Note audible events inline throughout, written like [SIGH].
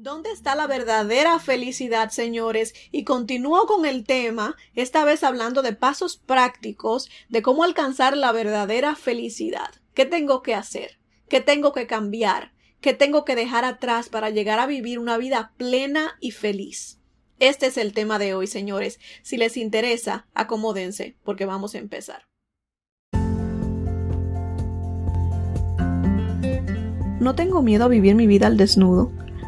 ¿Dónde está la verdadera felicidad, señores? Y continúo con el tema, esta vez hablando de pasos prácticos de cómo alcanzar la verdadera felicidad. ¿Qué tengo que hacer? ¿Qué tengo que cambiar? ¿Qué tengo que dejar atrás para llegar a vivir una vida plena y feliz? Este es el tema de hoy, señores. Si les interesa, acomódense, porque vamos a empezar. No tengo miedo a vivir mi vida al desnudo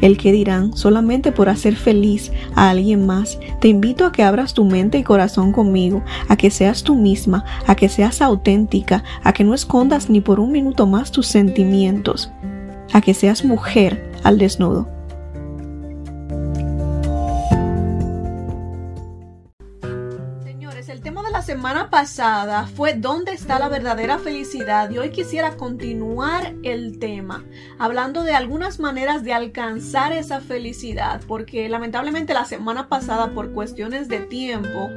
el que dirán solamente por hacer feliz a alguien más. Te invito a que abras tu mente y corazón conmigo, a que seas tú misma, a que seas auténtica, a que no escondas ni por un minuto más tus sentimientos, a que seas mujer al desnudo. Semana pasada fue ¿Dónde está la verdadera felicidad? Y hoy quisiera continuar el tema, hablando de algunas maneras de alcanzar esa felicidad, porque lamentablemente la semana pasada por cuestiones de tiempo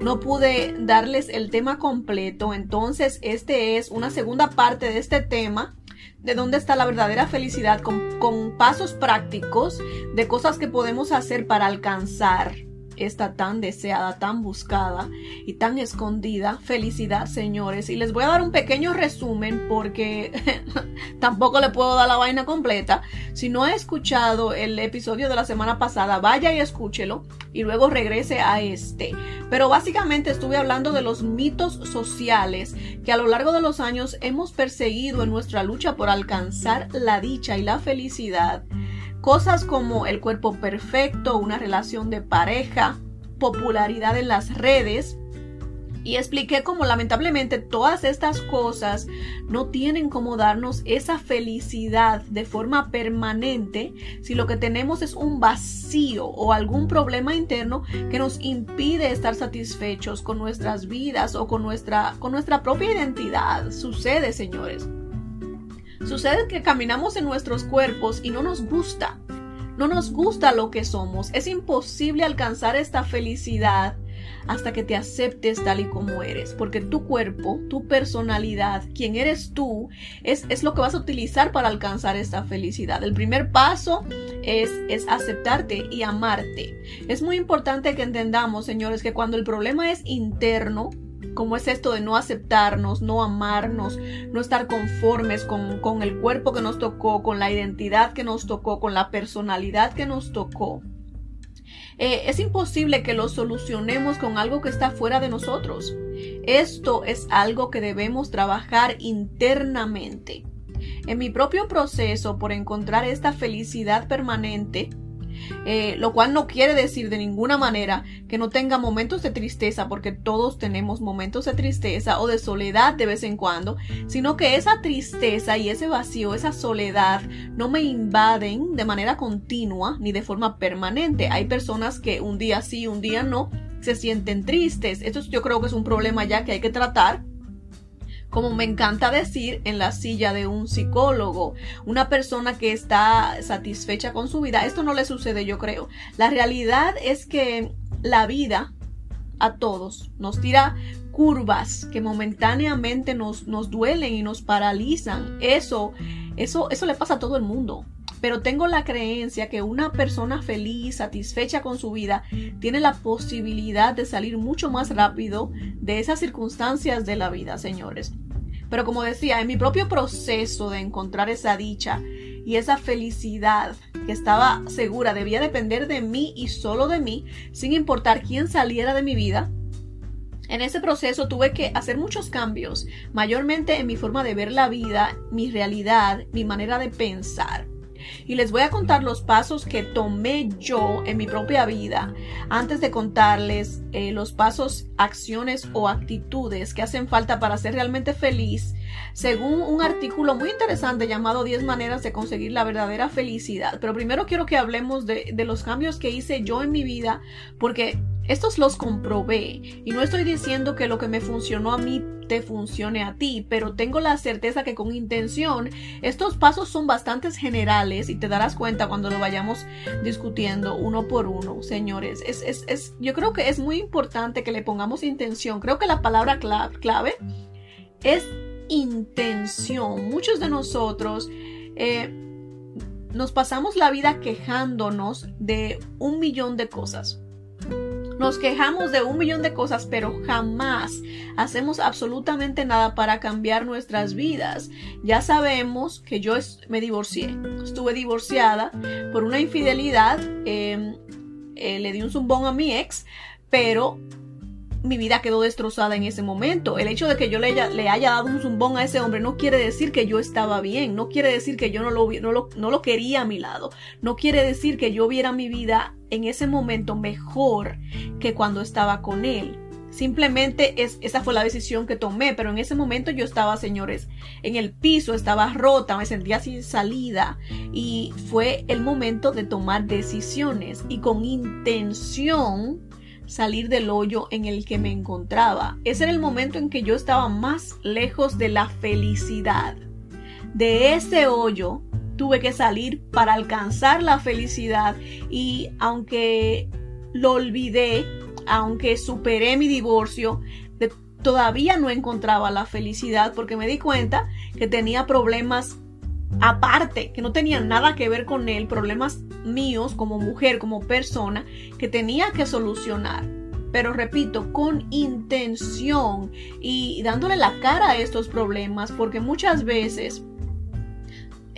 no pude darles el tema completo, entonces este es una segunda parte de este tema de dónde está la verdadera felicidad con, con pasos prácticos de cosas que podemos hacer para alcanzar esta tan deseada, tan buscada y tan escondida felicidad, señores. Y les voy a dar un pequeño resumen porque [LAUGHS] tampoco le puedo dar la vaina completa. Si no ha escuchado el episodio de la semana pasada, vaya y escúchelo y luego regrese a este. Pero básicamente estuve hablando de los mitos sociales que a lo largo de los años hemos perseguido en nuestra lucha por alcanzar la dicha y la felicidad. Cosas como el cuerpo perfecto, una relación de pareja, popularidad en las redes. Y expliqué cómo lamentablemente todas estas cosas no tienen como darnos esa felicidad de forma permanente si lo que tenemos es un vacío o algún problema interno que nos impide estar satisfechos con nuestras vidas o con nuestra, con nuestra propia identidad. Sucede, señores. Sucede que caminamos en nuestros cuerpos y no nos gusta. No nos gusta lo que somos. Es imposible alcanzar esta felicidad hasta que te aceptes tal y como eres, porque tu cuerpo, tu personalidad, quien eres tú, es, es, lo que vas a utilizar para alcanzar esta felicidad. El primer paso es, es aceptarte y amarte. Es muy importante que entendamos, señores, que cuando el problema es interno, como es esto de no aceptarnos, no amarnos, no estar conformes con, el cuerpo que nos tocó, con la identidad que nos tocó, con la personalidad que nos tocó. Eh, es imposible que lo solucionemos con algo que está fuera de nosotros. Esto es algo que debemos trabajar internamente. En mi propio proceso por encontrar esta felicidad permanente, eh, lo cual no quiere decir de ninguna manera que no tenga momentos de tristeza, porque todos tenemos momentos de tristeza o de soledad de vez en cuando, sino que esa tristeza y ese vacío, esa soledad, no me invaden de manera continua ni de forma permanente. Hay personas que un día sí, un día no, se sienten tristes. Esto yo creo que es un problema ya que hay que tratar como me encanta decir, en la silla de un psicólogo, una persona que está satisfecha con su vida. Esto no le sucede, yo creo. La realidad es que la vida a todos nos tira curvas que momentáneamente nos, nos duelen y nos paralizan. Eso, eso, eso le pasa a todo el mundo pero tengo la creencia que una persona feliz, satisfecha con su vida, tiene la posibilidad de salir mucho más rápido de esas circunstancias de la vida, señores. Pero como decía, en mi propio proceso de encontrar esa dicha y esa felicidad que estaba segura debía depender de mí y solo de mí, sin importar quién saliera de mi vida, en ese proceso tuve que hacer muchos cambios, mayormente en mi forma de ver la vida, mi realidad, mi manera de pensar y les voy a contar los pasos que tomé yo en mi propia vida antes de contarles eh, los pasos, acciones o actitudes que hacen falta para ser realmente feliz, según un artículo muy interesante llamado 10 maneras de conseguir la verdadera felicidad. Pero primero quiero que hablemos de, de los cambios que hice yo en mi vida porque estos los comprobé y no estoy diciendo que lo que me funcionó a mí te funcione a ti, pero tengo la certeza que con intención estos pasos son bastante generales y te darás cuenta cuando lo vayamos discutiendo uno por uno, señores. Es, es, es, yo creo que es muy importante que le pongamos intención. Creo que la palabra clave es intención. Muchos de nosotros eh, nos pasamos la vida quejándonos de un millón de cosas nos quejamos de un millón de cosas, pero jamás hacemos absolutamente nada para cambiar nuestras vidas. Ya sabemos que yo me divorcié. Estuve divorciada por una infidelidad. Em, eh, le di un zumbón a mi ex, pero mi vida quedó destrozada en ese momento. El hecho de que yo le haya, dado un zumbón a ese hombre no quiere decir que yo estaba bien, no quiere decir que yo no lo, no lo, no lo quería a mi lado, no quiere decir que yo viera mi vida en ese momento mejor que cuando estaba con él. Simplemente es, esa fue la decisión que tomé, pero en ese momento yo estaba, señores, en el piso, estaba rota, me sentía sin salida y fue el momento de tomar decisiones y con intención salir del hoyo en el que me encontraba. Ese era el momento en que yo estaba más lejos de la felicidad. De ese hoyo tuve que salir para alcanzar la felicidad y aunque lo olvidé, aunque superé mi divorcio, todavía no encontraba la felicidad porque me di cuenta que tenía problemas aparte, que no tenían nada que ver con él, problemas míos como mujer, como persona, que tenía que solucionar. Pero repito, con intención y dándole la cara a estos problemas, porque muchas veces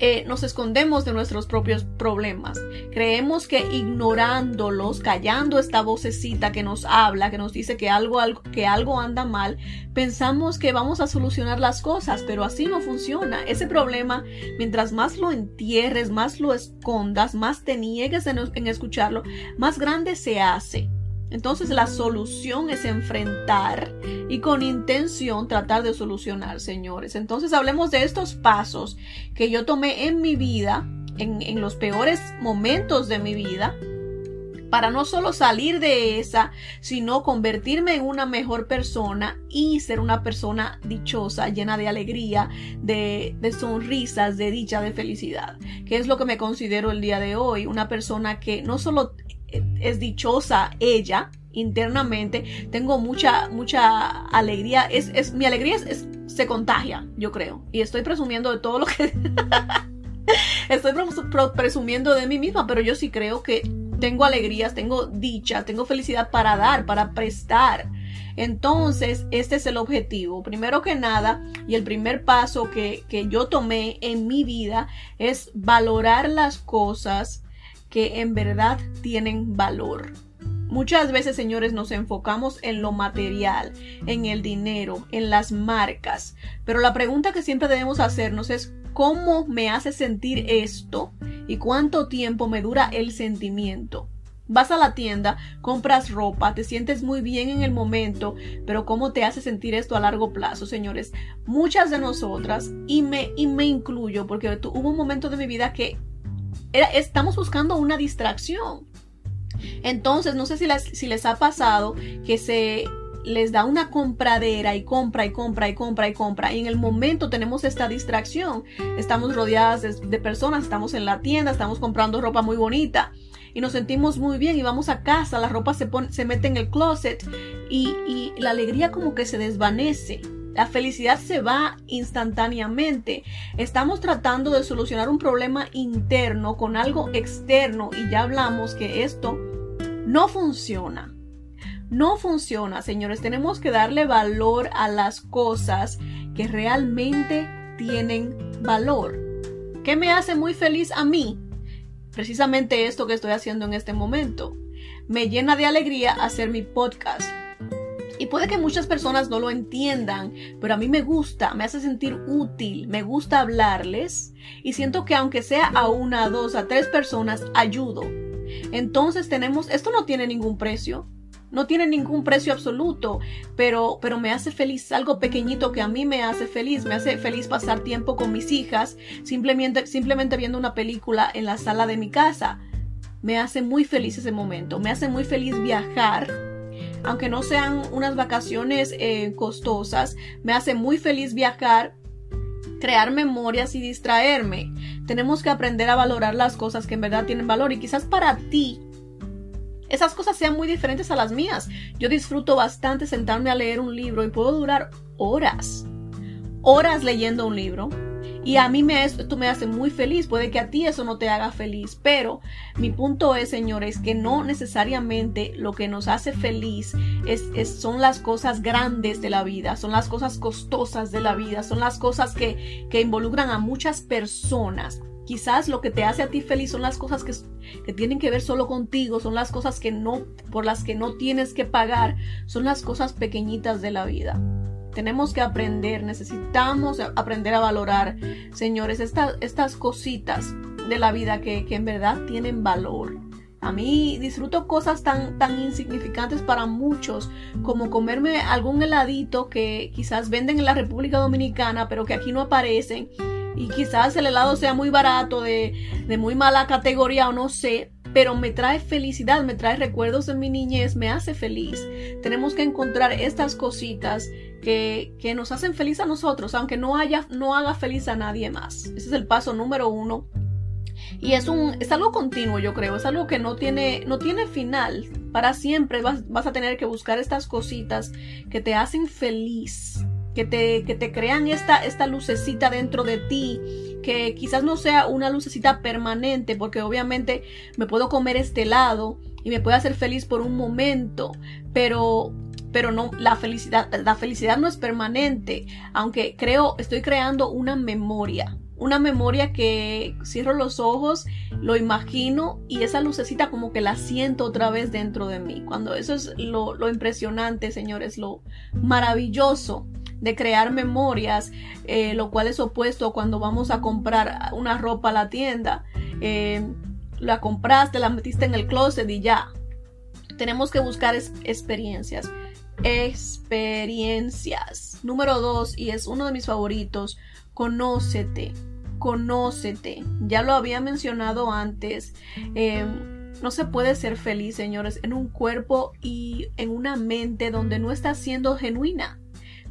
eh, nos escondemos de nuestros propios problemas. Creemos que ignorándolos, callando esta vocecita que nos habla, que nos dice que algo, algo, que algo anda mal, pensamos que vamos a solucionar las cosas, pero así no funciona. Ese problema, mientras más lo entierres, más lo escondas, más te niegues en escucharlo, más grande se hace. Entonces la solución es enfrentar y con intención tratar de solucionar, señores. Entonces hablemos de estos pasos que yo tomé en mi vida, en, los peores momentos de mi vida, para no solo salir de esa, sino convertirme en una mejor persona y ser una persona dichosa, llena de alegría, de, de, sonrisas, de dicha, de felicidad, que es lo que me considero el día de hoy, una persona que no solo es dichosa ella internamente, tengo mucha, mucha alegría, es, es mi alegría es, se contagia, yo creo, y estoy presumiendo de todo lo que... [LAUGHS] estoy presumiendo de mí misma, pero yo sí creo que tengo alegrías, tengo dicha, tengo felicidad para dar, para prestar. Entonces, este es el objetivo. Primero que nada, y el primer paso que, que yo tomé en mi vida es valorar las cosas que en verdad tienen valor. Muchas veces, señores, nos enfocamos en lo material, en el dinero, en las marcas, pero la pregunta que siempre debemos hacernos es ¿cómo me hace sentir esto? ¿Y cuánto tiempo me dura el sentimiento? Vas a la tienda, compras ropa, te sientes muy bien en el momento, pero ¿cómo te hace sentir esto a largo plazo, señores? Muchas de nosotras, y me, y me incluyo, porque hubo un momento de mi vida que estamos buscando una distracción. Entonces, no sé si les, si les ha pasado que se les da una compradera y compra y compra y compra y compra y en el momento tenemos esta distracción. Estamos rodeadas de, personas, estamos en la tienda, estamos comprando ropa muy bonita y nos sentimos muy bien y vamos a casa, la ropa se, pone, se mete en el closet y, y la alegría como que se desvanece. La felicidad se va instantáneamente. Estamos tratando de solucionar un problema interno con algo externo y ya hablamos que esto no funciona. No funciona, señores. Tenemos que darle valor a las cosas que realmente tienen valor. ¿Qué me hace muy feliz a mí? Precisamente esto que estoy haciendo en este momento. Me llena de alegría hacer mi podcast y puede que muchas personas no lo entiendan, pero a mí me gusta, me hace sentir útil, me gusta hablarles y siento que aunque sea a una, dos, a tres personas, ayudo. Entonces tenemos, esto no tiene ningún precio, no tiene ningún precio absoluto, pero, pero me hace feliz algo pequeñito que a mí me hace feliz, me hace feliz pasar tiempo con mis hijas, simplemente, simplemente viendo una película en la sala de mi casa. Me hace muy feliz ese momento, me hace muy feliz viajar aunque no sean unas vacaciones eh, costosas, me hace muy feliz viajar, crear memorias y distraerme. Tenemos que aprender a valorar las cosas que en verdad tienen valor y quizás para ti esas cosas sean muy diferentes a las mías. Yo disfruto bastante sentarme a leer un libro y puedo durar horas, horas leyendo un libro. Y a mí me, esto me hace muy feliz. Puede que a ti eso no te haga feliz. Pero mi punto es, señores, que no necesariamente lo que nos hace feliz es, son las cosas grandes de la vida, son las cosas costosas de la vida, son las cosas que, que involucran a muchas personas. Quizás lo que te hace a ti feliz son las cosas que, que, tienen que ver solo contigo, son las cosas que no, por las que no tienes que pagar, son las cosas pequeñitas de la vida. Tenemos que aprender, necesitamos aprender a valorar, señores, estas, estas cositas de la vida que, que en verdad tienen valor. A mí disfruto cosas tan, tan insignificantes para muchos como comerme algún heladito que quizás venden en la República Dominicana pero que aquí no aparecen y quizás el helado sea muy barato, de, muy mala categoría o no sé, pero me trae felicidad, me trae recuerdos de mi niñez, me hace feliz. Tenemos que encontrar estas cositas que, que, nos hacen feliz a nosotros, aunque no, haya, no haga feliz a nadie más. Ese es el paso número uno. Y es, un, es algo continuo, yo creo, es algo que no tiene, no tiene final. Para siempre vas, vas a tener que buscar estas cositas que te hacen feliz que te, que te crean esta, esta lucecita dentro de ti, que quizás no sea una lucecita permanente, porque obviamente me puedo comer este helado y me puede hacer feliz por un momento, pero pero no la felicidad la felicidad no es permanente, aunque creo estoy creando una memoria, una memoria que cierro los ojos, lo imagino y esa lucecita como que la siento otra vez dentro de mí. Cuando eso es lo, lo impresionante, señores, lo maravilloso de crear memorias, eh, lo cual es opuesto cuando vamos a comprar una ropa a la tienda. Eh, la compraste, la metiste en el closet y ya. Tenemos que buscar experiencias. Experiencias. Número dos, y es uno de mis favoritos, conócete. Conócete. Ya lo había mencionado antes. Eh, no se puede ser feliz, señores, en un cuerpo y en una mente donde no está siendo genuina.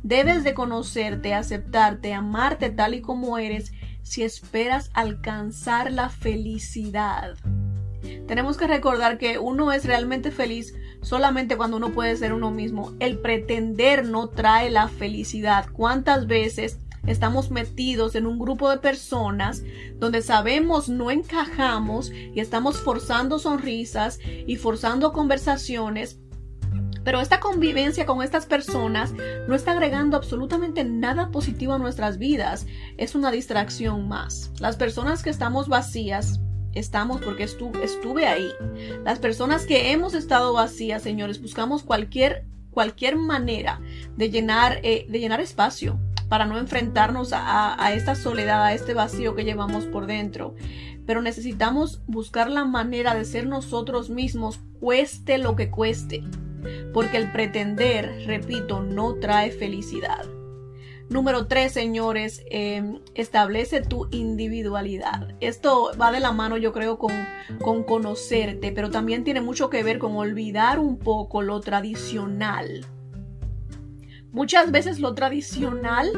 Debes de conocerte, aceptarte, amarte tal y como eres si esperas alcanzar la felicidad. Tenemos que recordar que uno es realmente feliz solamente cuando uno puede ser uno mismo. El pretender no trae la felicidad. ¿Cuántas veces estamos metidos en un grupo de personas donde sabemos no encajamos y estamos forzando sonrisas y forzando conversaciones pero esta convivencia con estas personas no está agregando absolutamente nada positivo a nuestras vidas. Es una distracción más. Las personas que estamos vacías, estamos porque estuve ahí. Las personas que hemos estado vacías, señores, buscamos cualquier, cualquier manera de llenar, eh, de llenar espacio para no enfrentarnos a, a esta soledad, a este vacío que llevamos por dentro. Pero necesitamos buscar la manera de ser nosotros mismos, cueste lo que cueste porque el pretender, repito, no trae felicidad. Número tres, señores, em, establece tu individualidad. Esto va de la mano, yo creo, con, con conocerte, pero también tiene mucho que ver con olvidar un poco lo tradicional. Muchas veces lo tradicional,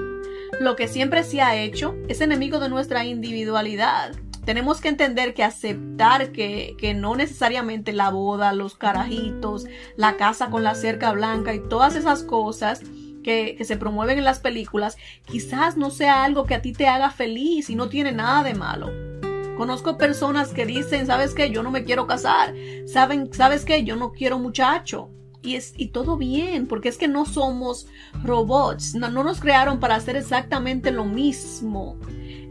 lo que siempre se ha hecho, es enemigo de nuestra individualidad tenemos que entender que aceptar que, no necesariamente la boda, los carajitos, la casa con la cerca blanca y todas esas cosas que, que, se promueven en las películas, quizás no sea algo que a ti te haga feliz y no tiene nada de malo. Conozco personas que dicen, ¿sabes qué? Yo no me quiero casar. ¿Saben, ¿Sabes qué? Yo no quiero muchacho. Y, es, y todo bien, porque es que no somos robots, no, no nos crearon para hacer exactamente lo mismo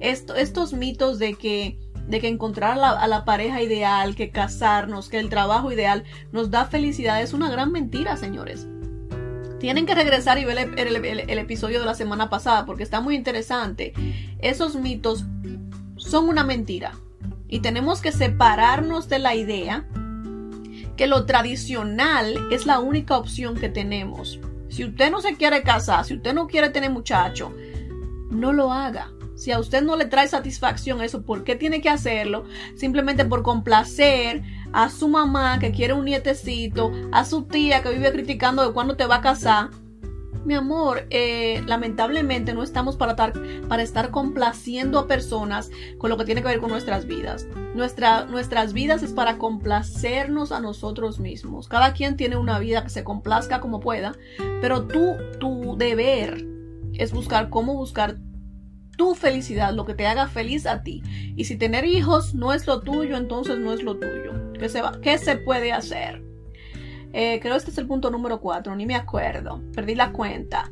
estos mitos de que, de que encontrar a la, pareja ideal, que casarnos, que el trabajo ideal nos da felicidad es una gran mentira, señores. Tienen que regresar y ver el, episodio de la semana pasada porque está muy interesante. Esos mitos son una mentira. Y tenemos que separarnos de la idea que lo tradicional es la única opción que tenemos. Si usted no se quiere casar, si usted no quiere tener muchacho, no lo haga. Si a usted no le trae satisfacción eso, ¿por qué tiene que hacerlo? Simplemente por complacer a su mamá que quiere un nietecito, a su tía que vive criticando de cuándo te va a casar. Mi amor, eh, lamentablemente no estamos para para estar complaciendo a personas con lo que tiene que ver con nuestras vidas. Nuestra, nuestras vidas es para complacernos a nosotros mismos. Cada quien tiene una vida que se complazca como pueda, pero tú, tu deber es buscar cómo buscar tu felicidad, lo que te haga feliz a ti. Y si tener hijos no es lo tuyo, entonces no es lo tuyo. ¿Qué se, va, qué se puede hacer? Eh, creo que este es el punto número 4, ni me acuerdo, perdí la cuenta.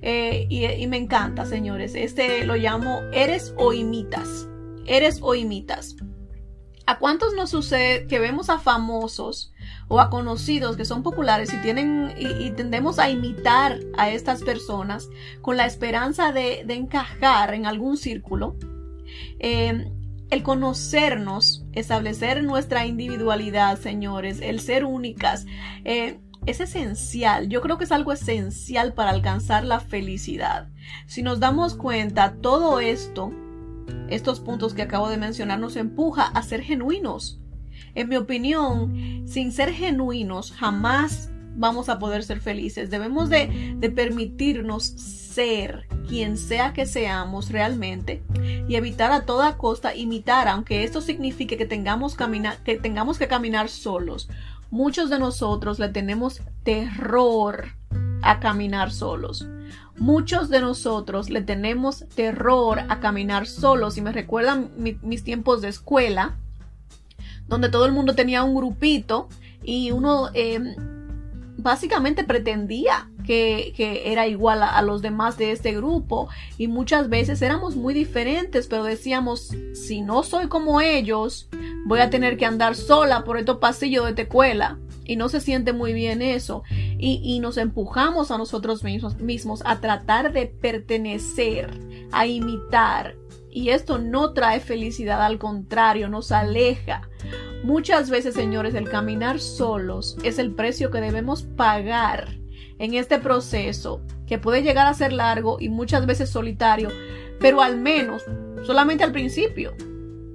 Eh, y, y, me encanta, señores. Este lo llamo eres o imitas. Eres o imitas. ¿A cuántos nos sucede que vemos a famosos o a conocidos que son populares y tienen y, tendemos a imitar a estas personas con la esperanza de, encajar en algún círculo. Eh, el conocernos, establecer nuestra individualidad, señores, el ser únicas, eh, es esencial. Yo creo que es algo esencial para alcanzar la felicidad. Si nos damos cuenta, todo esto, estos puntos que acabo de mencionar, nos empuja a ser genuinos en mi opinión, sin ser genuinos, jamás vamos a poder ser felices. Debemos de, permitirnos ser quien sea que seamos realmente y evitar a toda costa imitar, aunque esto signifique que tengamos, que, tengamos que caminar solos. Muchos de nosotros le tenemos terror a caminar solos. Muchos de nosotros le tenemos terror a caminar solos y me recuerdan mis tiempos de escuela donde todo el mundo tenía un grupito y uno em, básicamente pretendía que, era igual a, los demás de este grupo y muchas veces éramos muy diferentes, pero decíamos, si no soy como ellos, voy a tener que andar sola por estos pasillos de tecuela. Y no se siente muy bien eso. Y, y nos empujamos a nosotros mismos, mismos a tratar de pertenecer, a imitar. Y esto no trae felicidad, al contrario, nos aleja. Muchas veces, señores, el caminar solos es el precio que debemos pagar en este proceso, que puede llegar a ser largo y muchas veces solitario, pero al menos solamente al principio.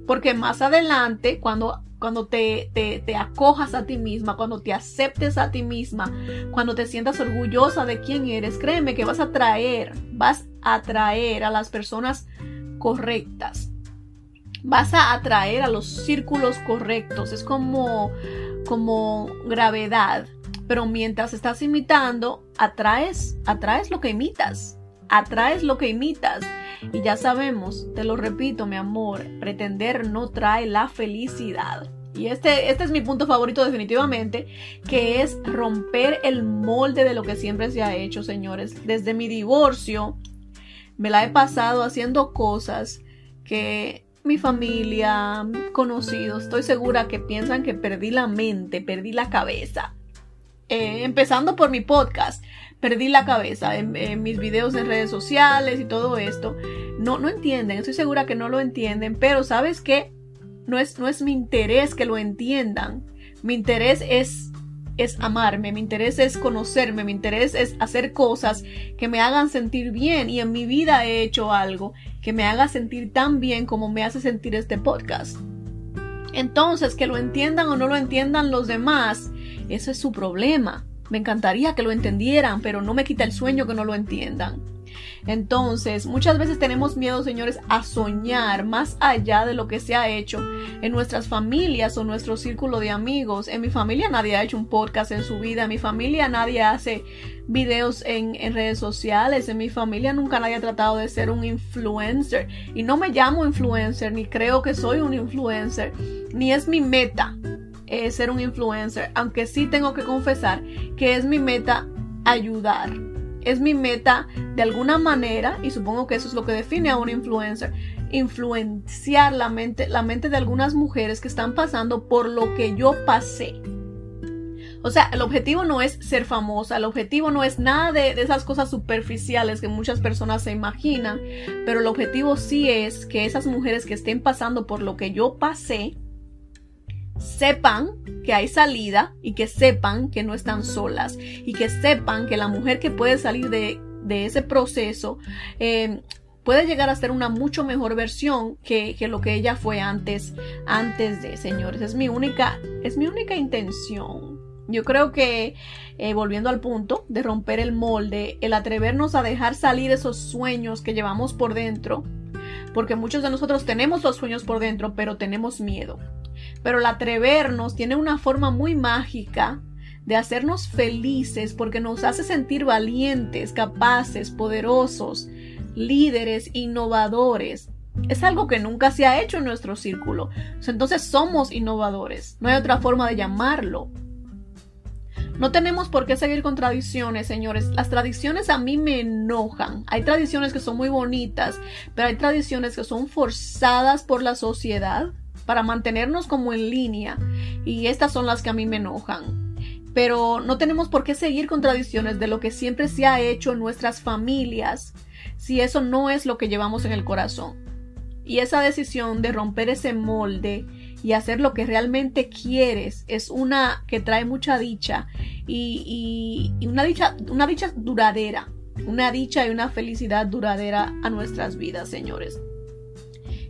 Porque más adelante, cuando, cuando te, te, te, acojas a ti misma, cuando te aceptes a ti misma, cuando te sientas orgullosa de quién eres, créeme que vas a traer, vas a atraer a las personas correctas vas a atraer a los círculos correctos. Es como, como gravedad. Pero mientras estás imitando, atraes, atraes lo que imitas. Atraes lo que imitas. Y ya sabemos, te lo repito, mi amor, pretender no trae la felicidad. Y este, este es mi punto favorito definitivamente, que es romper el molde de lo que siempre se ha hecho, señores. Desde mi divorcio, me la he pasado haciendo cosas que mi familia, conocidos, estoy segura que piensan que perdí la mente, perdí la cabeza. Eh, empezando por mi podcast, perdí la cabeza en, mis videos en redes sociales y todo esto. No, no entienden, estoy segura que no lo entienden, pero ¿sabes qué? No es, no es mi interés que lo entiendan. Mi interés es es amarme, mi interés es conocerme, mi interés es hacer cosas que me hagan sentir bien y en mi vida he hecho algo que me haga sentir tan bien como me hace sentir este podcast. Entonces, que lo entiendan o no lo entiendan los demás, ese es su problema. Me encantaría que lo entendieran, pero no me quita el sueño que no lo entiendan. Entonces, muchas veces tenemos miedo, señores, a soñar más allá de lo que se ha hecho en nuestras familias o nuestro círculo de amigos. En mi familia nadie ha hecho un podcast en su vida, en mi familia nadie hace videos en, redes sociales, en mi familia nunca nadie ha tratado de ser un influencer. Y no me llamo influencer, ni creo que soy un influencer, ni es mi meta eh, ser un influencer, aunque sí tengo que confesar que es mi meta ayudar es mi meta de alguna manera, y supongo que eso es lo que define a un influencer, influenciar la mente, la mente de algunas mujeres que están pasando por lo que yo pasé. O sea, el objetivo no es ser famosa, el objetivo no es nada de, de, esas cosas superficiales que muchas personas se imaginan, pero el objetivo sí es que esas mujeres que estén pasando por lo que yo pasé, sepan que hay salida y que sepan que no están solas y que sepan que la mujer que puede salir de, ese proceso eh, puede llegar a ser una mucho mejor versión que, que, lo que ella fue antes, antes de, señores. Es mi única, es mi única intención. Yo creo que, eh, volviendo al punto de romper el molde, el atrevernos a dejar salir esos sueños que llevamos por dentro, porque muchos de nosotros tenemos los sueños por dentro, pero tenemos miedo. Pero el atrevernos tiene una forma muy mágica de hacernos felices porque nos hace sentir valientes, capaces, poderosos, líderes, innovadores. Es algo que nunca se ha hecho en nuestro círculo. Entonces somos innovadores. No hay otra forma de llamarlo. No tenemos por qué seguir con tradiciones, señores. Las tradiciones a mí me enojan. Hay tradiciones que son muy bonitas, pero hay tradiciones que son forzadas por la sociedad para mantenernos como en línea. Y estas son las que a mí me enojan. Pero no tenemos por qué seguir con tradiciones de lo que siempre se ha hecho en nuestras familias si eso no es lo que llevamos en el corazón. Y esa decisión de romper ese molde y hacer lo que realmente quieres es una que trae mucha dicha y, una dicha, una dicha duradera, una dicha y una felicidad duradera a nuestras vidas, señores.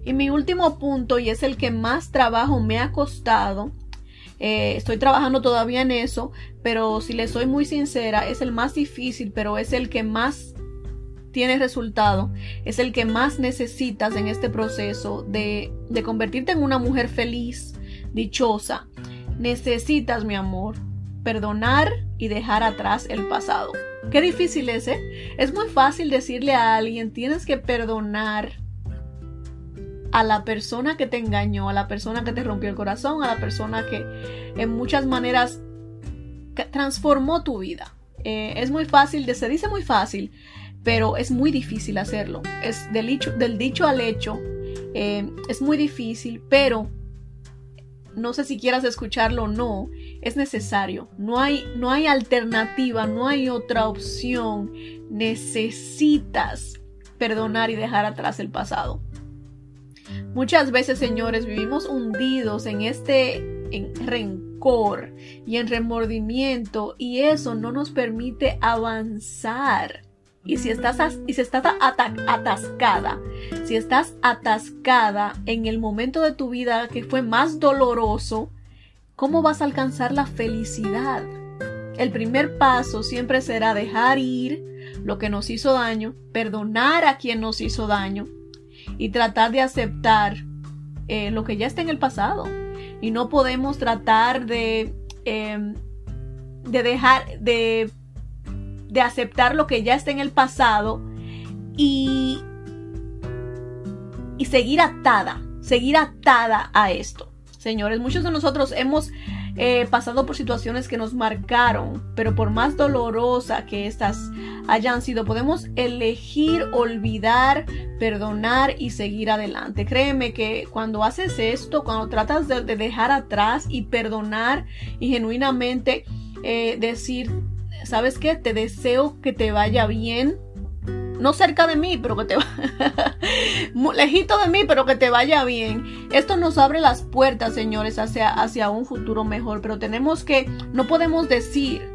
Y mi último punto, y es el que más trabajo me ha costado, eh, estoy trabajando todavía en eso, pero si le soy muy sincera, es el más difícil, pero es el que más tiene resultado, es el que más necesitas en este proceso de, de convertirte en una mujer feliz, dichosa. Necesitas, mi amor, perdonar y dejar atrás el pasado. Qué difícil es, ¿eh? Es muy fácil decirle a alguien, tienes que perdonar a la persona que te engañó, a la persona que te rompió el corazón, a la persona que en muchas maneras transformó tu vida. Eh, es muy fácil, se dice muy fácil, pero es muy difícil hacerlo. Es del dicho, al hecho, eh, es muy difícil, pero no sé si quieras escucharlo o no, es necesario. No hay, no hay alternativa, no hay otra opción. Necesitas perdonar y dejar atrás el pasado. Muchas veces, señores, vivimos hundidos en este en rencor y en remordimiento y eso no nos permite avanzar. Y si estás, y si estás atascada, si estás atascada en el momento de tu vida que fue más doloroso, ¿cómo vas a alcanzar la felicidad? El primer paso siempre será dejar ir lo que nos hizo daño, perdonar a quien nos hizo daño y tratar de aceptar eh, lo que ya está en el pasado. Y no podemos tratar de, em, de dejar de de aceptar lo que ya está en el pasado y, y seguir atada, seguir atada a esto. Señores, muchos de nosotros hemos eh, pasado por situaciones que nos marcaron, pero por más dolorosa que estas hayan sido, podemos elegir olvidar, perdonar y seguir adelante. Créeme que cuando haces esto, cuando tratas de, dejar atrás y perdonar y genuinamente eh, decir, ¿sabes qué? Te deseo que te vaya bien. No cerca de mí, pero que te [LAUGHS] lejito de mí, pero que te vaya bien. Esto nos abre las puertas, señores, hacia, hacia un futuro mejor. Pero tenemos que, no podemos decir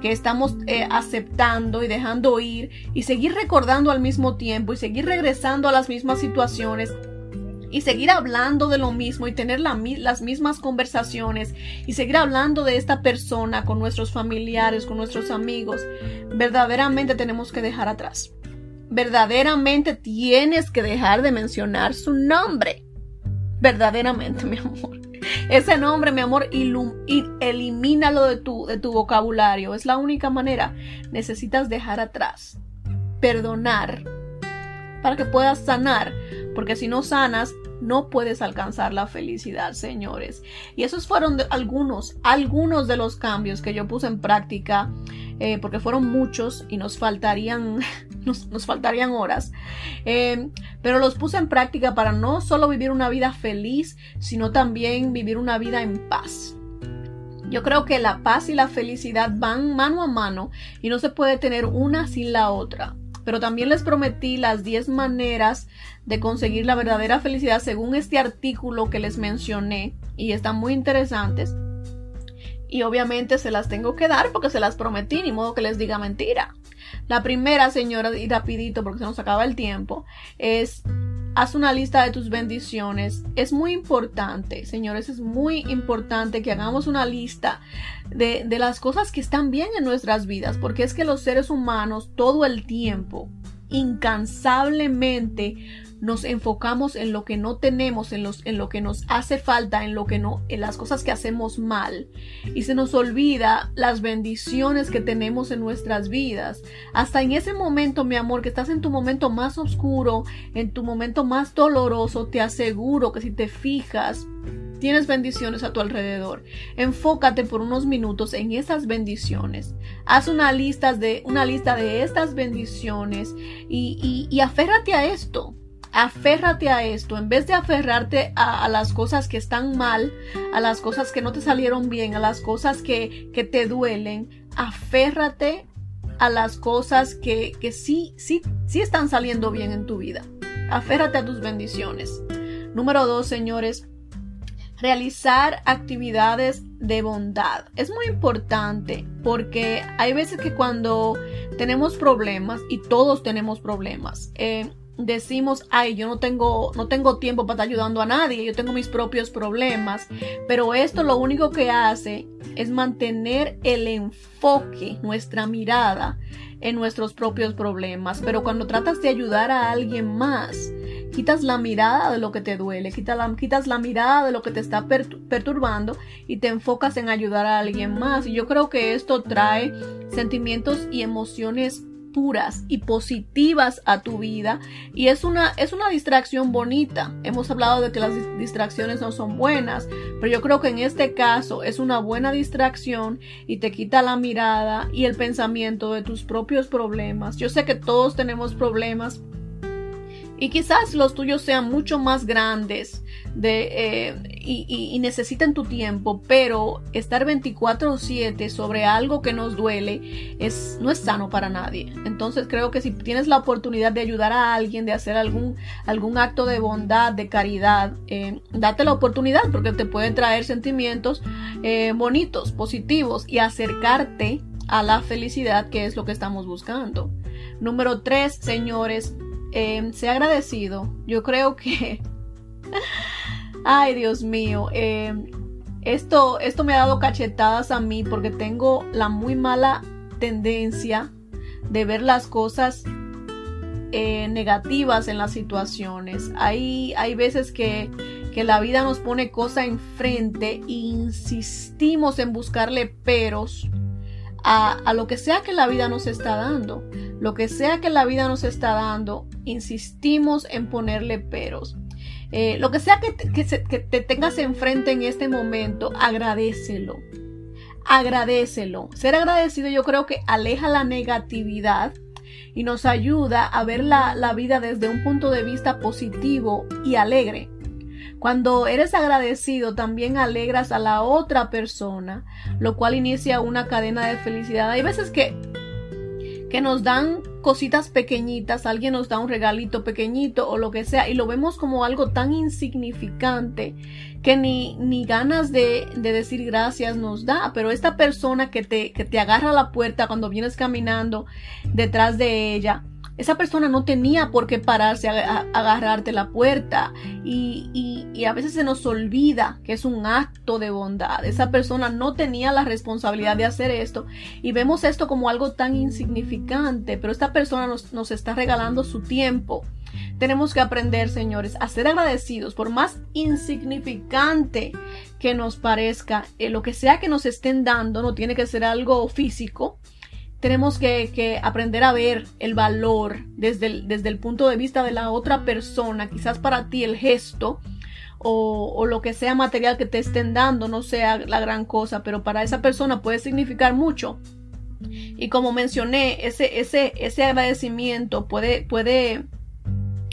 que estamos eh, aceptando y dejando ir y seguir recordando al mismo tiempo y seguir regresando a las mismas situaciones y seguir hablando de lo mismo y tener las mismas conversaciones y seguir hablando de esta persona con nuestros familiares, con nuestros amigos, verdaderamente tenemos que dejar atrás. Verdaderamente tienes que dejar de mencionar su nombre. Verdaderamente, [LAUGHS] mi amor. Ese nombre, mi amor, elimínalo de tu, de tu vocabulario. Es la única manera. Necesitas dejar atrás. Perdonar. Para que puedas sanar porque si no sanas, no puedes alcanzar la felicidad, señores. Y esos fueron algunos, algunos de los cambios que yo puse en práctica, eh, porque fueron muchos y nos faltarían, [LAUGHS] nos, faltarían horas. Eh, pero los puse en práctica para no solo vivir una vida feliz, sino también vivir una vida en paz. Yo creo que la paz y la felicidad van mano a mano y no se puede tener una sin la otra pero también les prometí las 10 maneras de conseguir la verdadera felicidad según este artículo que les mencioné y están muy interesantes. Y obviamente se las tengo que dar porque se las prometí, ni modo que les diga mentira. La primera, señora, y rapidito porque se nos acaba el tiempo, es haz una lista de tus bendiciones. Es muy importante, señores, es muy importante que hagamos una lista de, de, las cosas que están bien en nuestras vidas, porque es que los seres humanos todo el tiempo, incansablemente, nos enfocamos en lo que no tenemos, en, los, en lo que nos hace falta, en lo que no, en las cosas que hacemos mal. Y se nos olvida las bendiciones que tenemos en nuestras vidas. Hasta en ese momento, mi amor, que estás en tu momento más oscuro, en tu momento más doloroso, te aseguro que si te fijas, tienes bendiciones a tu alrededor. Enfócate por unos minutos en esas bendiciones. Haz una lista de, una lista de estas bendiciones y, y, y aférrate a esto aférrate a esto, en vez de aferrarte a, las cosas que están mal, a las cosas que no te salieron bien, a las cosas que, que te duelen, aférrate a las cosas que, que sí, sí, sí están saliendo bien en tu vida. Aférrate a tus bendiciones. Número dos, señores, realizar actividades de bondad. Es muy importante porque hay veces que cuando tenemos problemas, y todos tenemos problemas, eh, decimos, ay, yo no tengo, no tengo tiempo para estar ayudando a nadie, yo tengo mis propios problemas, pero esto lo único que hace es mantener el enfoque, nuestra mirada en nuestros propios problemas, pero cuando tratas de ayudar a alguien más, quitas la mirada de lo que te duele, quitas la, quitas la mirada de lo que te está perturbando y te enfocas en ayudar a alguien más. Y yo creo que esto trae sentimientos y emociones puras y positivas a tu vida y es una es una distracción bonita. Hemos hablado de que las distracciones no son buenas, pero yo creo que en este caso es una buena distracción y te quita la mirada y el pensamiento de tus propios problemas. Yo sé que todos tenemos problemas y quizás los tuyos sean mucho más grandes de, eh, y, necesiten tu tiempo, pero estar 24/7 sobre algo que nos duele es, no es sano para nadie. Entonces creo que si tienes la oportunidad de ayudar a alguien, de hacer algún, algún acto de bondad, de caridad, eh, date la oportunidad porque te pueden traer sentimientos eh, bonitos, positivos y acercarte a la felicidad que es lo que estamos buscando. Número 3, señores, eh, sea agradecido. Yo creo que... [LAUGHS] Ay, Dios mío. Em, esto, esto me ha dado cachetadas a mí porque tengo la muy mala tendencia de ver las cosas eh, negativas en las situaciones. Hay, hay veces que, que la vida nos pone cosas enfrente e insistimos en buscarle peros a, a, lo que sea que la vida nos está dando. Lo que sea que la vida nos está dando, insistimos en ponerle peros. Eh, lo que sea que te, tengas enfrente en este momento, agradecelo. Agradecelo. Ser agradecido yo creo que aleja la negatividad y nos ayuda a ver la, la vida desde un punto de vista positivo y alegre. Cuando eres agradecido, también alegras a la otra persona, lo cual inicia una cadena de felicidad. Hay veces que que nos dan cositas pequeñitas, alguien nos da un regalito pequeñito o lo que sea y lo vemos como algo tan insignificante que ni, ni ganas de, de decir gracias nos da, pero esta persona que te, que te agarra la puerta cuando vienes caminando detrás de ella, esa persona no tenía por qué pararse a, agarrarte la puerta y, y, a veces se nos olvida que es un acto de bondad. Esa persona no tenía la responsabilidad de hacer esto y vemos esto como algo tan insignificante, pero esta persona nos, nos está regalando su tiempo. Tenemos que aprender, señores, a ser agradecidos por más insignificante que nos parezca, eh, lo que sea que nos estén dando, no tiene que ser algo físico, tenemos que, aprender a ver el valor desde el, desde el punto de vista de la otra persona. Quizás para ti el gesto o, o, lo que sea material que te estén dando no sea la gran cosa, pero para esa persona puede significar mucho. Y como mencioné, ese, ese, ese agradecimiento puede, puede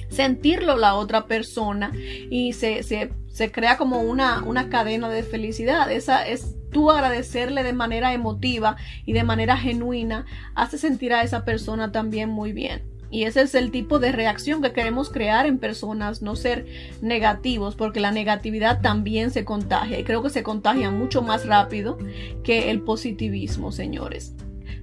sentirlo la otra persona y se, se, se crea como una, una cadena de felicidad. Esa es tú agradecerle de manera emotiva y de manera genuina, hace sentir a esa persona también muy bien. Y ese es el tipo de reacción que queremos crear en personas, no ser negativos, porque la negatividad también se contagia y creo que se contagia mucho más rápido que el positivismo, señores.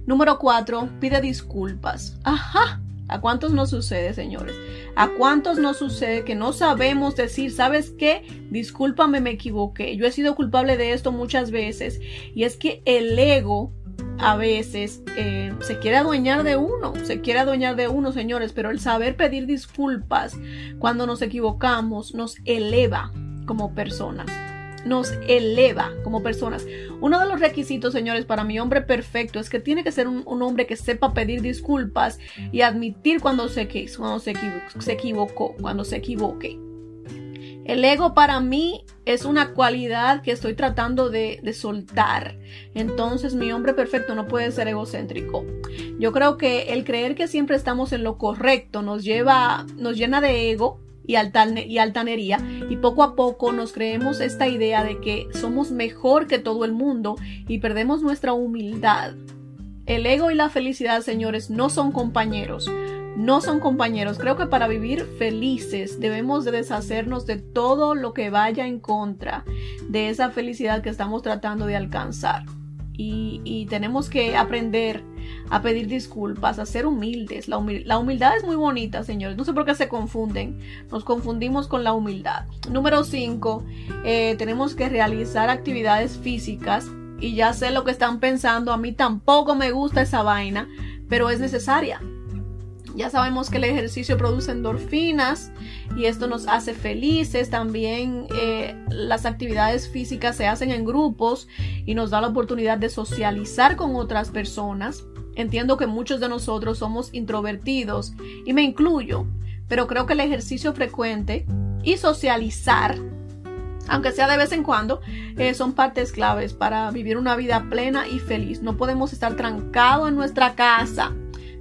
Número cuatro, pide disculpas. Ajá. ¿A cuántos nos sucede, señores? ¿A cuántos nos sucede que no sabemos decir, ¿sabes qué? Discúlpame, me equivoqué. Yo he sido culpable de esto muchas veces. Y es que el ego a veces eh, se quiere adueñar de uno, se quiere adueñar de uno, señores, pero el saber pedir disculpas cuando nos equivocamos nos eleva como personas nos eleva como personas. Uno de los requisitos, señores, para mi hombre perfecto es que tiene que ser un, hombre que sepa pedir disculpas y admitir cuando se, cuando se, se equivocó, cuando se equivoque. El ego para mí es una cualidad que estoy tratando de, de, soltar. Entonces mi hombre perfecto no puede ser egocéntrico. Yo creo que el creer que siempre estamos en lo correcto nos lleva, nos llena de ego y, altanería y poco a poco nos creemos esta idea de que somos mejor que todo el mundo y perdemos nuestra humildad. El ego y la felicidad, señores, no son compañeros. No son compañeros. Creo que para vivir felices debemos de deshacernos de todo lo que vaya en contra de esa felicidad que estamos tratando de alcanzar. Y, tenemos que aprender a pedir disculpas, a ser humildes. La, humildad es muy bonita, señores. No sé por qué se confunden. Nos confundimos con la humildad. Número 5. Eh, tenemos que realizar actividades físicas. Y ya sé lo que están pensando. A mí tampoco me gusta esa vaina, pero es necesaria. Ya sabemos que el ejercicio produce endorfinas y esto nos hace felices. También eh, las actividades físicas se hacen en grupos y nos da la oportunidad de socializar con otras personas. Entiendo que muchos de nosotros somos introvertidos y me incluyo, pero creo que el ejercicio frecuente y socializar, aunque sea de vez en cuando, eh, son partes claves para vivir una vida plena y feliz. No podemos estar trancados en nuestra casa.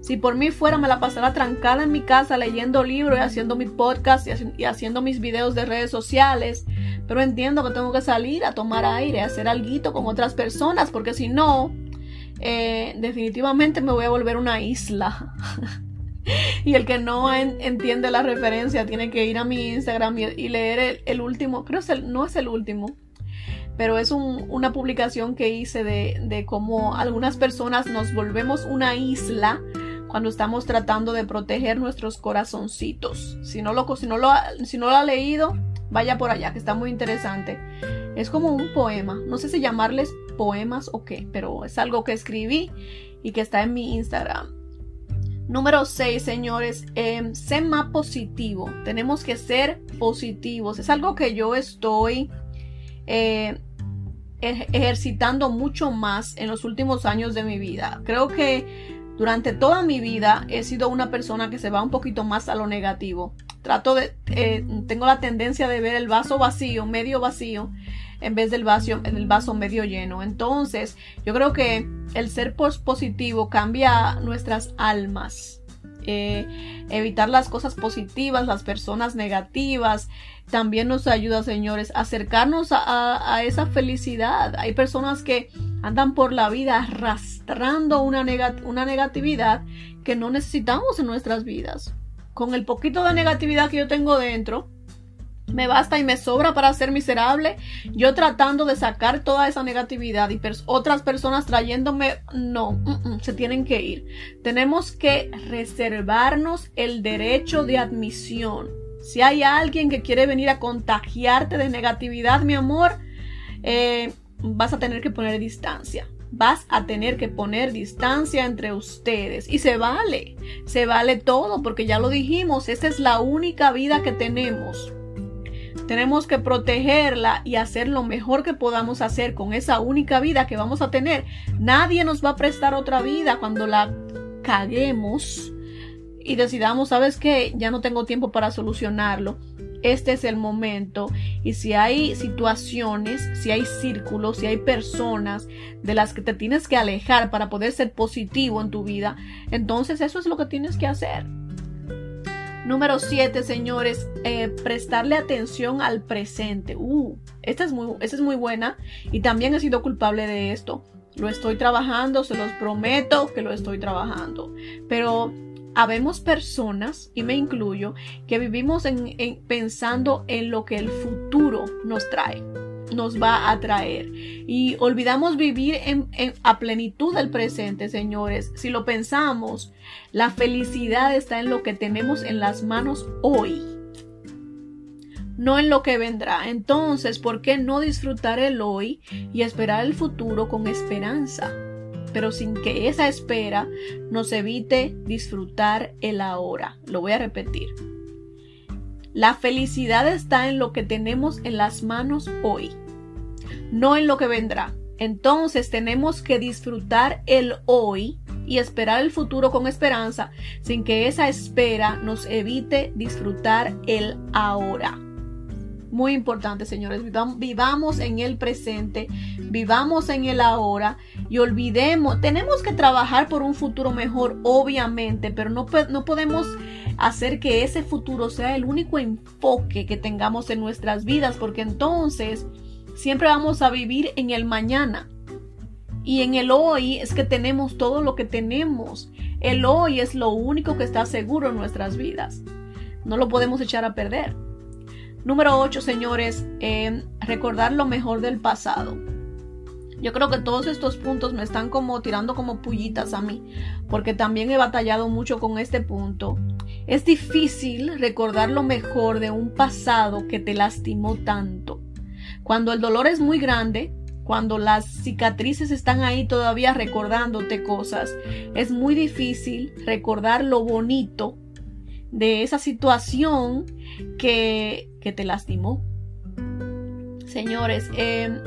Si por mí fuera, me la pasara trancada en mi casa leyendo libros y haciendo mi podcast y, haciendo mis videos de redes sociales. Pero entiendo que tengo que salir a tomar aire, a hacer algo con otras personas, porque si no, eh, definitivamente me voy a volver una isla. [LAUGHS] y el que no entiende la referencia tiene que ir a mi Instagram y, leer el, último, creo que no es el último, pero es una publicación que hice de cómo algunas personas nos volvemos una isla cuando estamos tratando de proteger nuestros corazoncitos. Si no lo, si no lo, si no lo ha leído, vaya por allá, que está muy interesante. Es como un poema. No sé si llamarles poemas o qué, pero es algo que escribí y que está en mi Instagram. Número 6, señores, eh, sé más positivo. Tenemos que ser positivos. Es algo que yo estoy eh, ejercitando mucho más en los últimos años de mi vida. Creo que durante toda mi vida he sido una persona que se va un poquito más a lo negativo. Trato de, eh, tengo la tendencia de ver el vaso vacío, medio vacío, en vez del vaso, el vaso medio lleno. Entonces, yo creo que el ser positivo cambia nuestras almas. Eh, evitar las cosas positivas, las personas negativas, también nos ayuda, señores, a acercarnos a, esa felicidad. Hay personas que andan por la vida arrastrando una, una negatividad que no necesitamos en nuestras vidas. Con el poquito de negatividad que yo tengo dentro, me basta y me sobra para ser miserable. Yo tratando de sacar toda esa negatividad y otras personas trayéndome, no, se tienen que ir. Tenemos que reservarnos el derecho de admisión. Si hay alguien que quiere venir a contagiarte de negatividad, mi amor, eh, vas a tener que poner distancia. Vas a tener que poner distancia entre ustedes. Y se vale, se vale todo, porque ya lo dijimos, esta es la única vida que tenemos. Tenemos que protegerla y hacer lo mejor que podamos hacer con esa única vida que vamos a tener. Nadie nos va a prestar otra vida cuando la caguemos y decidamos, sabes que ya no tengo tiempo para solucionarlo. Este es el momento y si hay situaciones, si hay círculos, si hay personas de las que te tienes que alejar para poder ser positivo en tu vida, entonces eso es lo que tienes que hacer. Número 7, señores, eh, prestarle atención al presente. Uh, esta es, muy, esta es muy buena y también he sido culpable de esto. Lo estoy trabajando, se los prometo que lo estoy trabajando. Pero habemos personas, y me incluyo, que vivimos en, pensando en lo que el futuro nos trae. nos va a traer. Y olvidamos vivir en, a plenitud del presente, señores. Si lo pensamos, la felicidad está en lo que tenemos en las manos hoy, no en lo que vendrá. Entonces, ¿por qué no disfrutar el hoy y esperar el futuro con esperanza? Pero sin que esa espera nos evite disfrutar el ahora. Lo voy a repetir. La felicidad está en lo que tenemos en las manos hoy, no en lo que vendrá. Entonces tenemos que disfrutar el hoy y esperar el futuro con esperanza sin que esa espera nos evite disfrutar el ahora. Muy importante, señores. Vivamos en el presente, vivamos en el ahora y olvidemos, tenemos que trabajar por un futuro mejor, obviamente, pero no, no podemos hacer que ese futuro sea el único enfoque que tengamos en nuestras vidas, porque entonces siempre vamos a vivir en el mañana. Y en el hoy es que tenemos todo lo que tenemos. El hoy es lo único que está seguro en nuestras vidas. No lo podemos echar a perder. Número 8, señores, recordar lo mejor del pasado. Yo creo que todos estos puntos me están como tirando como pullitas a mí, porque también he batallado mucho con este punto. Es difícil recordar lo mejor de un pasado que te lastimó tanto. Cuando el dolor es muy grande, cuando las cicatrices están ahí todavía recordándote cosas, es muy difícil recordar lo bonito de esa situación que, te lastimó. Señores, eh,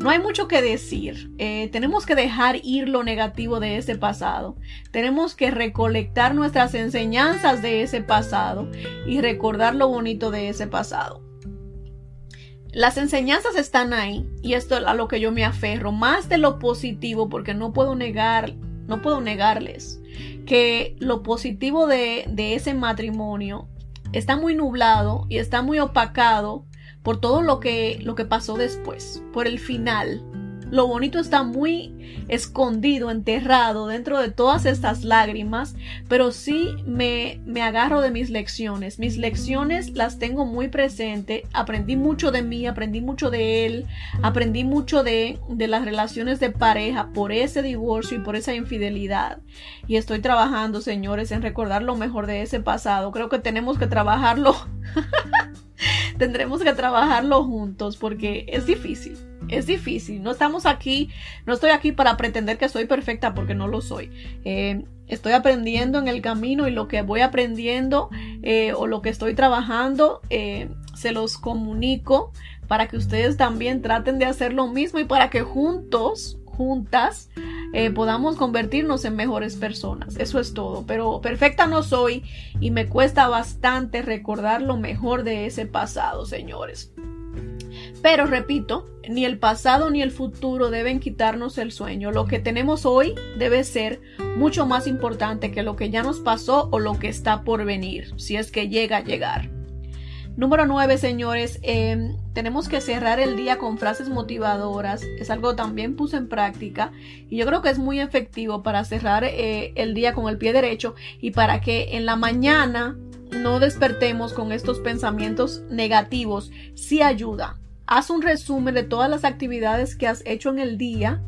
no hay mucho que decir. Eh, tenemos que dejar ir lo negativo de ese pasado. Tenemos que recolectar nuestras enseñanzas de ese pasado y recordar lo bonito de ese pasado. Las enseñanzas están ahí y esto es a lo que yo me aferro, más de lo positivo, porque no puedo negar, no puedo negarles que lo positivo de, de ese matrimonio está muy nublado y está muy opacado por todo lo que, lo que pasó después, por el final. Lo bonito está muy escondido, enterrado dentro de todas estas lágrimas, pero sí me, me agarro de mis lecciones. Mis lecciones las tengo muy presente. Aprendí mucho de mí, aprendí mucho de él, aprendí mucho de, de las relaciones de pareja por ese divorcio y por esa infidelidad. Y estoy trabajando, señores, en recordar lo mejor de ese pasado. Creo que tenemos que trabajarlo. [LAUGHS] [LAUGHS] Tendremos que trabajarlo juntos porque es difícil es difícil. No estamos aquí, no estoy aquí para pretender que soy perfecta porque no lo soy. Eh, estoy aprendiendo en el camino y lo que voy aprendiendo eh, o lo que estoy trabajando eh, se los comunico para que ustedes también traten de hacer lo mismo y para que juntos, juntas, podamos convertirnos en mejores personas. Eso es todo. Pero perfecta no soy y me cuesta bastante recordar lo mejor de ese pasado, señores. Pero repito, ni el pasado ni el futuro deben quitarnos el sueño. Lo que tenemos hoy debe ser mucho más importante que lo que ya nos pasó o lo que está por venir, si es que llega a llegar. Número 9, señores, em, tenemos que cerrar el día con frases motivadoras. Es algo que también puse en práctica y yo creo que es muy efectivo para cerrar eh, el día con el pie derecho y para que en la mañana no despertemos con estos pensamientos negativos. Sí ayuda, Haz un resumen de todas las actividades que has hecho en el día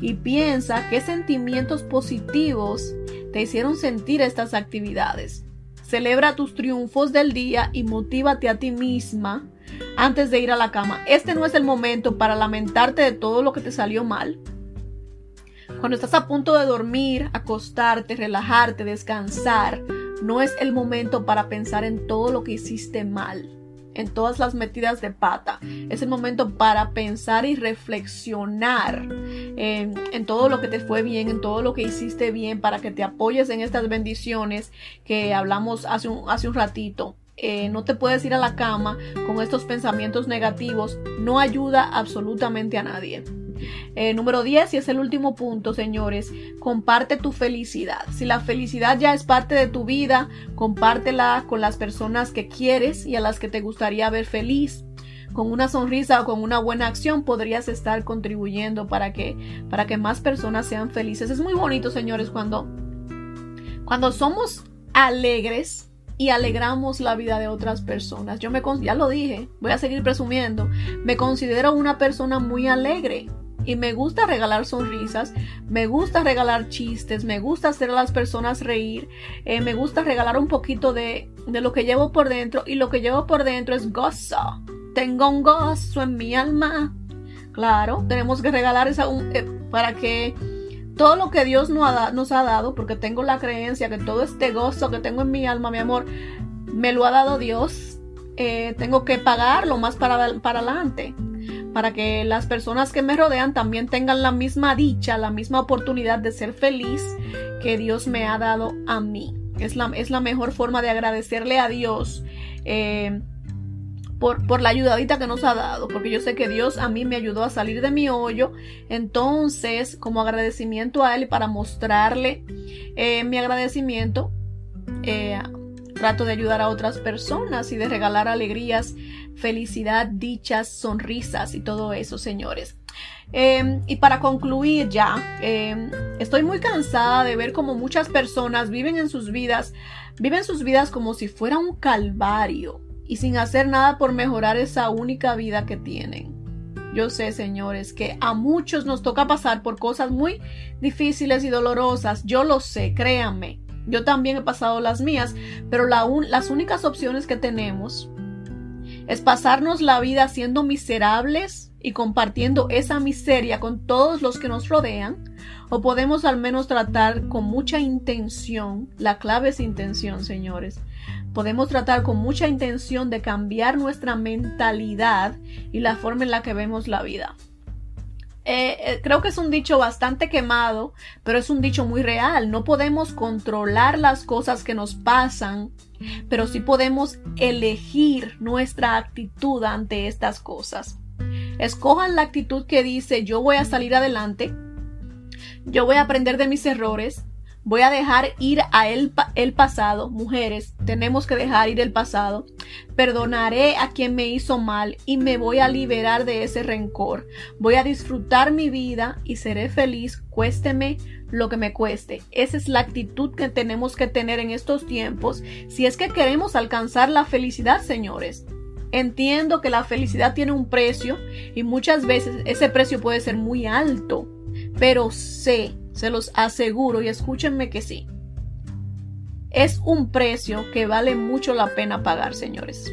y piensa qué sentimientos positivos te hicieron sentir estas actividades. Celebra tus triunfos del día y motívate a ti misma antes de ir a la cama. Este no es el momento para lamentarte de todo lo que te salió mal. Cuando estás a punto de dormir, acostarte, relajarte, descansar, no es el momento para pensar en todo lo que hiciste mal en todas las metidas de pata. Es el momento para pensar y reflexionar en, todo lo que te fue bien, en todo lo que hiciste bien, para que te apoyes en estas bendiciones que hablamos hace un, ratito. Eh, no te puedes ir a la cama con estos pensamientos negativos. No ayuda absolutamente a nadie. Eh, número 10, y es el último punto, señores, comparte tu felicidad. Si la felicidad ya es parte de tu vida, compártela con las personas que quieres y a las que te gustaría ver feliz. Con una sonrisa o con una buena acción podrías estar contribuyendo para que, para que más personas sean felices. Es muy bonito, señores, cuando, cuando somos alegres, y alegramos la vida de otras personas. Yo me ya lo dije, voy a seguir presumiendo. Me considero una persona muy alegre y me gusta regalar sonrisas, me gusta regalar chistes, me gusta hacer a las personas reír, eh, me gusta regalar un poquito de, de lo que llevo por dentro y lo que llevo por dentro es gozo. Tengo un gozo en mi alma. Claro, tenemos que regalar esa eh, para que todo lo que Dios nos ha, nos ha dado, porque tengo la creencia que todo este gozo que tengo en mi alma, mi amor, me lo ha dado Dios. Eh, tengo que pagarlo más para, para adelante para que las personas que me rodean también tengan la misma dicha, la misma oportunidad de ser feliz que Dios me ha dado a mí. Es la, es la mejor forma de agradecerle a Dios eh, por, por, la ayudadita que nos ha dado, porque yo sé que Dios a mí me ayudó a salir de mi hoyo. Entonces, como agradecimiento a Él para mostrarle eh, mi agradecimiento, eh, trato de ayudar a otras personas y de regalar alegrías felicidad, dichas, sonrisas y todo eso, señores. Em, y para concluir ya, em, estoy muy cansada de ver cómo muchas personas viven en sus vidas, viven sus vidas como si fuera un calvario y sin hacer nada por mejorar esa única vida que tienen. Yo sé, señores, que a muchos nos toca pasar por cosas muy difíciles y dolorosas. Yo lo sé, créanme. Yo también he pasado las mías, pero las únicas opciones que tenemos es pasarnos la vida siendo miserables y compartiendo esa miseria con todos los que nos rodean, o podemos al menos tratar con mucha intención, la clave es intención, señores, podemos tratar con mucha intención de cambiar nuestra mentalidad y la forma en la que vemos la vida. Eh, eh, creo que es un dicho bastante quemado, pero es un dicho muy real. No podemos controlar las cosas que nos pasan, pero sí podemos elegir nuestra actitud ante estas cosas. Escojan la actitud que dice yo voy a salir adelante, yo voy a aprender de mis errores, Voy a dejar ir a el, el, pasado. Mujeres, tenemos que dejar ir el pasado. Perdonaré a quien me hizo mal y me voy a liberar de ese rencor. Voy a disfrutar mi vida y seré feliz, cuésteme lo que me cueste. Esa es la actitud que tenemos que tener en estos tiempos si es que queremos alcanzar la felicidad, señores. Entiendo que la felicidad tiene un precio y muchas veces ese precio puede ser muy alto, pero sé se los aseguro y escúchenme que sí. Es un precio que vale mucho la pena pagar, señores.